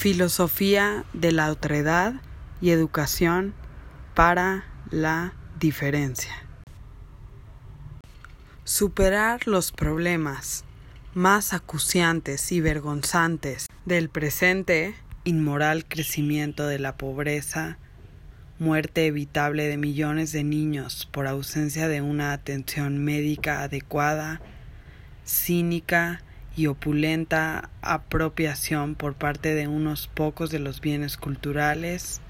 Filosofía de la otredad y educación para la diferencia. Superar los problemas más acuciantes y vergonzantes del presente, inmoral crecimiento de la pobreza, muerte evitable de millones de niños por ausencia de una atención médica adecuada, cínica y opulenta apropiación por parte de unos pocos de los bienes culturales,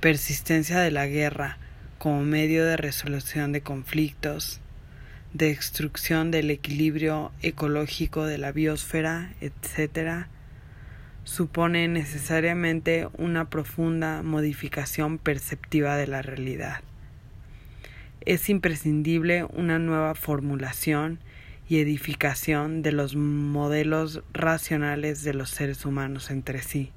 persistencia de la guerra como medio de resolución de conflictos, destrucción del equilibrio ecológico de la biosfera, etc., supone necesariamente una profunda modificación perceptiva de la realidad. Es imprescindible una nueva formulación y edificación de los modelos racionales de los seres humanos entre sí,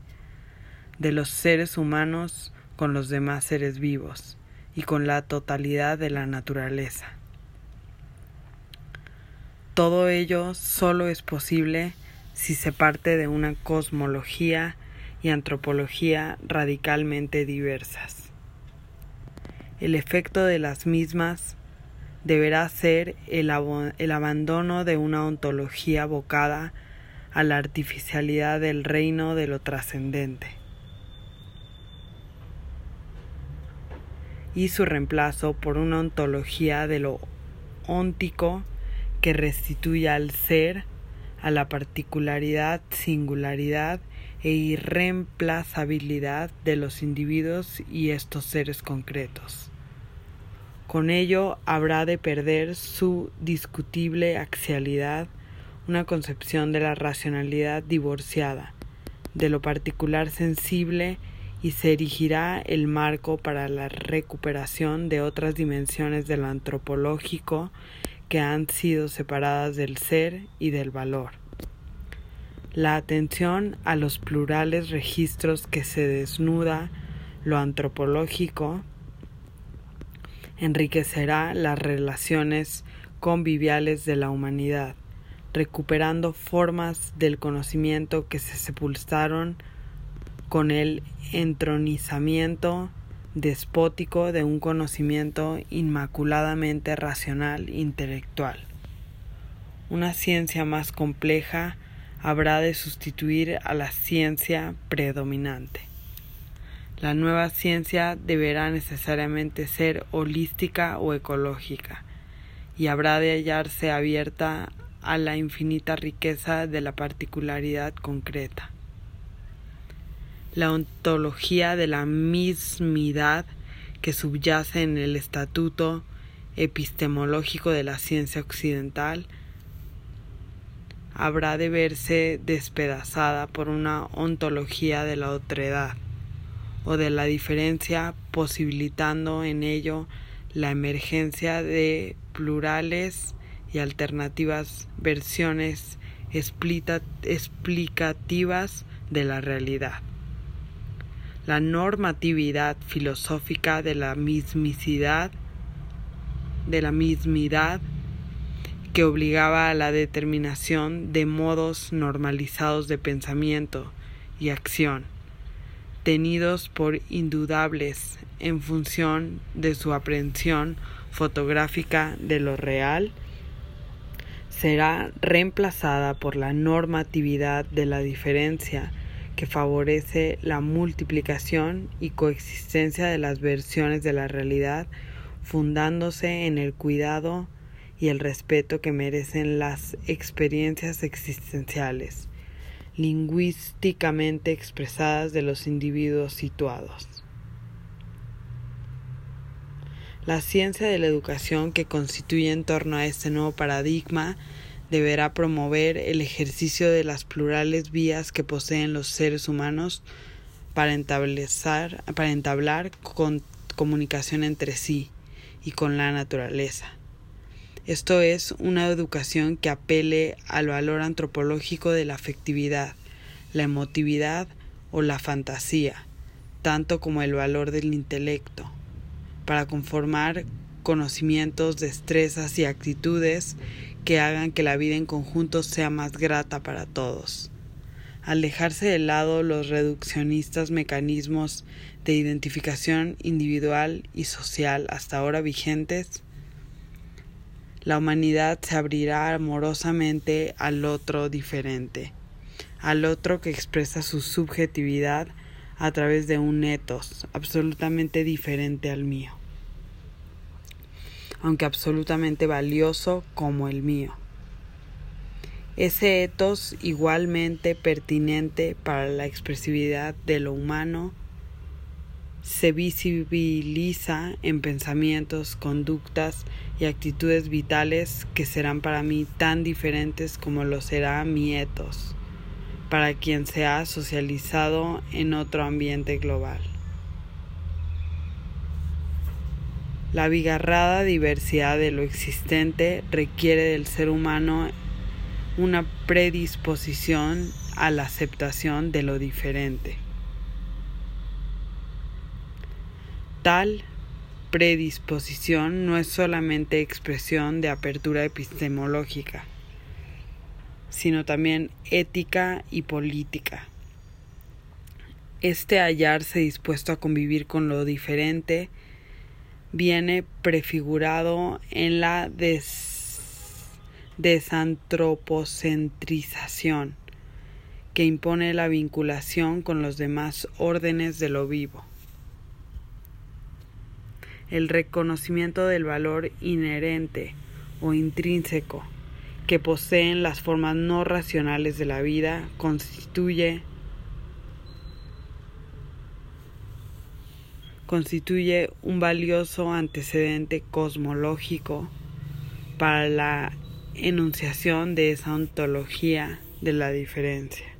de los seres humanos con los demás seres vivos y con la totalidad de la naturaleza. Todo ello solo es posible si se parte de una cosmología y antropología radicalmente diversas. El efecto de las mismas deberá ser el, abandono de una ontología abocada a la artificialidad del reino de lo trascendente y su reemplazo por una ontología de lo óntico que restituya al ser a la particularidad, singularidad e irreemplazabilidad de los individuos y estos seres concretos. Con ello habrá de perder su discutible axialidad una concepción de la racionalidad divorciada, de lo particular sensible y se erigirá el marco para la recuperación de otras dimensiones de lo antropológico que han sido separadas del ser y del valor. La atención a los plurales registros que se desnuda lo antropológico enriquecerá las relaciones conviviales de la humanidad, recuperando formas del conocimiento que se sepultaron con el entronizamiento despótico de un conocimiento inmaculadamente racional intelectual. Una ciencia más compleja habrá de sustituir a la ciencia predominante. La nueva ciencia deberá necesariamente ser holística o ecológica y habrá de hallarse abierta a la infinita riqueza de la particularidad concreta. La ontología de la mismidad que subyace en el estatuto epistemológico de la ciencia occidental habrá de verse despedazada por una ontología de la otredad o de la diferencia posibilitando en ello la emergencia de plurales y alternativas versiones explicativas de la realidad. La normatividad filosófica de la mismicidad, de la mismidad que obligaba a la determinación de modos normalizados de pensamiento y acción, tenidos por indudables en función de su aprehensión fotográfica de lo real, será reemplazada por la normatividad de la diferencia que favorece la multiplicación y coexistencia de las versiones de la realidad, fundándose en el cuidado y el respeto que merecen las experiencias existenciales, lingüísticamente expresadas de los individuos situados. La ciencia de la educación que constituye en torno a este nuevo paradigma deberá promover el ejercicio de las plurales vías que poseen los seres humanos para, entablar comunicación entre sí y con la naturaleza. Esto es una educación que apele al valor antropológico de la afectividad, la emotividad o la fantasía, tanto como el valor del intelecto, para conformar conocimientos, destrezas y actitudes que hagan que la vida en conjunto sea más grata para todos. al dejarse de lado los reduccionistas mecanismos de identificación individual y social hasta ahora vigentes, la humanidad se abrirá amorosamente al otro diferente, al otro que expresa su subjetividad a través de un etos absolutamente diferente al mío, aunque absolutamente valioso como el mío. Ese etos igualmente pertinente para la expresividad de lo humano se visibiliza en pensamientos, conductas y actitudes vitales que serán para mí tan diferentes como lo será mi etos, para quien se ha socializado en otro ambiente global. La abigarrada diversidad de lo existente requiere del ser humano una predisposición a la aceptación de lo diferente. Tal predisposición no es solamente expresión de apertura epistemológica, sino también ética y política. Este hallarse dispuesto a convivir con lo diferente viene prefigurado en la des desantropocentrización que impone la vinculación con los demás órdenes de lo vivo. El reconocimiento del valor inherente o intrínseco que poseen las formas no racionales de la vida constituye constituye un valioso antecedente cosmológico para la enunciación de esa ontología de la diferencia.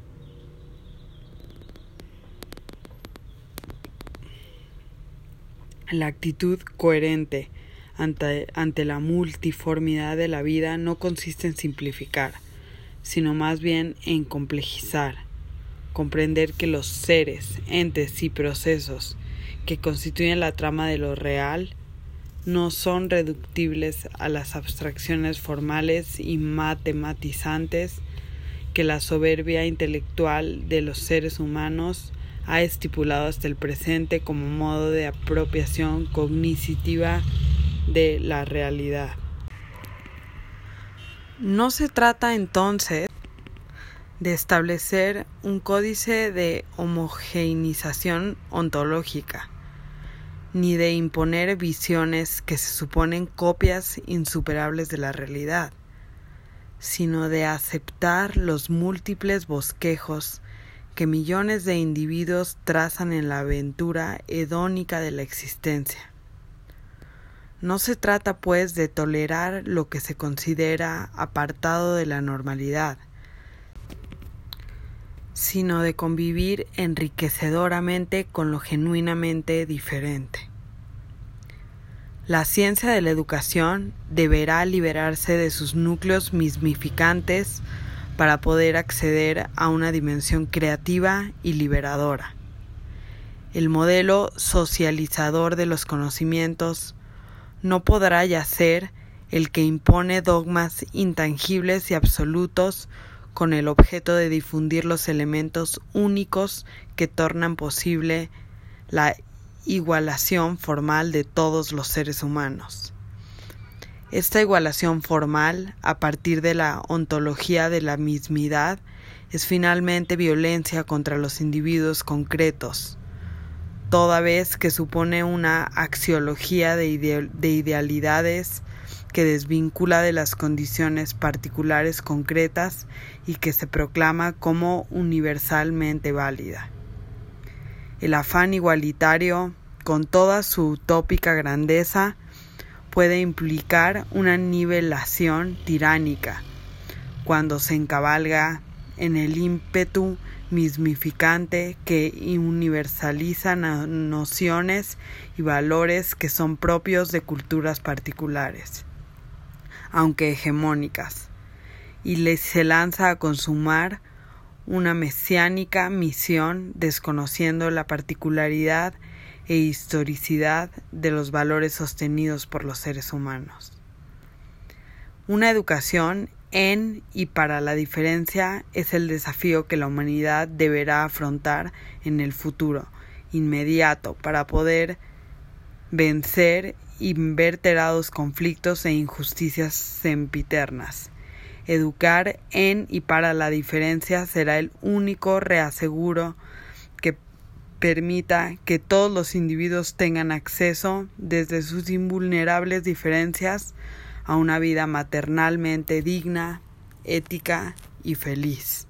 La actitud coherente ante, ante, la multiformidad de la vida no consiste en simplificar, sino más bien en complejizar, comprender que los seres, entes y procesos que constituyen la trama de lo real no son reductibles a las abstracciones formales y matematizantes que la soberbia intelectual de los seres humanos ha estipulado hasta el presente como modo de apropiación cognitiva de la realidad. No se trata entonces de establecer un códice de homogeneización ontológica, ni de imponer visiones que se suponen copias insuperables de la realidad, sino de aceptar los múltiples bosquejos que millones de individuos trazan en la aventura hedónica de la existencia. No se trata, pues, de tolerar lo que se considera apartado de la normalidad, sino de convivir enriquecedoramente con lo genuinamente diferente. La ciencia de la educación deberá liberarse de sus núcleos mismificantes para poder acceder a una dimensión creativa y liberadora. El modelo socializador de los conocimientos no podrá ya ser el que impone dogmas intangibles y absolutos con el objeto de difundir los elementos únicos que tornan posible la igualación formal de todos los seres humanos. Esta igualación formal, a partir de la ontología de la mismidad, es finalmente violencia contra los individuos concretos, toda vez que supone una axiología de, idealidades que desvincula de las condiciones particulares concretas y que se proclama como universalmente válida. El afán igualitario, con toda su utópica grandeza, puede implicar una nivelación tiránica cuando se encabalga en el ímpetu mismificante que universaliza nociones y valores que son propios de culturas particulares aunque hegemónicas, y les se lanza a consumar una mesiánica misión desconociendo la particularidad e historicidad de los valores sostenidos por los seres humanos. Una educación en y para la diferencia es el desafío que la humanidad deberá afrontar en el futuro inmediato para poder vencer inverterados conflictos e injusticias sempiternas. Educar en y para la diferencia será el único reaseguro permita que todos los individuos tengan acceso desde sus invulnerables diferencias a una vida maternalmente digna, ética y feliz.